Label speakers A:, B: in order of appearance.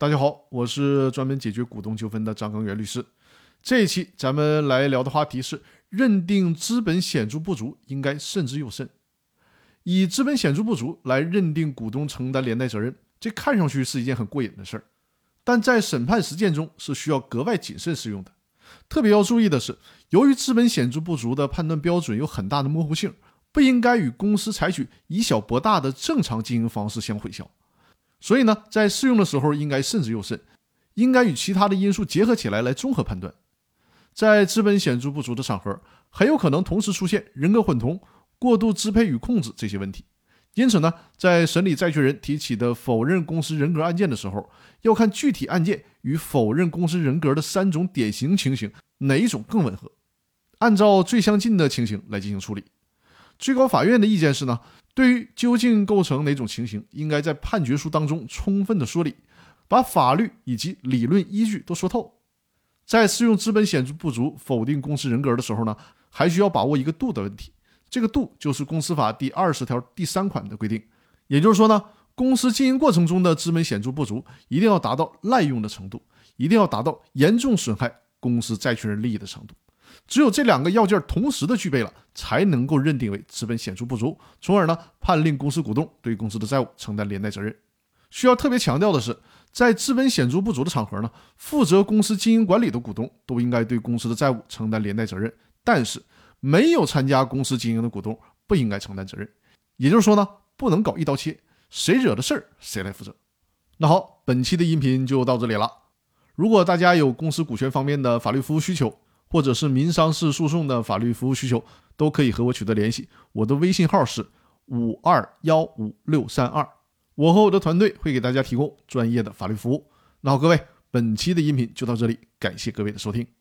A: 大家好，我是专门解决股东纠纷的张根源律师。这一期咱们来聊的话题是：认定资本显著不足，应该慎之又慎。以资本显著不足来认定股东承担连带责任，这看上去是一件很过瘾的事儿，但在审判实践中是需要格外谨慎适用的。特别要注意的是，由于资本显著不足的判断标准有很大的模糊性，不应该与公司采取以小博大的正常经营方式相混淆。所以呢，在适用的时候应该慎之又慎，应该与其他的因素结合起来来综合判断。在资本显著不足的场合，很有可能同时出现人格混同、过度支配与控制这些问题。因此呢，在审理债权人提起的否认公司人格案件的时候，要看具体案件与否认公司人格的三种典型情形哪一种更吻合，按照最相近的情形来进行处理。最高法院的意见是呢。对于究竟构成哪种情形，应该在判决书当中充分的说理，把法律以及理论依据都说透。在适用资本显著不足否定公司人格的时候呢，还需要把握一个度的问题。这个度就是公司法第二十条第三款的规定。也就是说呢，公司经营过程中的资本显著不足，一定要达到滥用的程度，一定要达到严重损害公司债权人利益的程度。只有这两个要件同时的具备了，才能够认定为资本显著不足，从而呢判令公司股东对公司的债务承担连带责任。需要特别强调的是，在资本显著不足的场合呢，负责公司经营管理的股东都应该对公司的债务承担连带责任，但是没有参加公司经营的股东不应该承担责任。也就是说呢，不能搞一刀切，谁惹的事儿谁来负责。那好，本期的音频就到这里了。如果大家有公司股权方面的法律服务需求，或者是民商事诉讼的法律服务需求，都可以和我取得联系。我的微信号是五二幺五六三二，我和我的团队会给大家提供专业的法律服务。那好，各位，本期的音频就到这里，感谢各位的收听。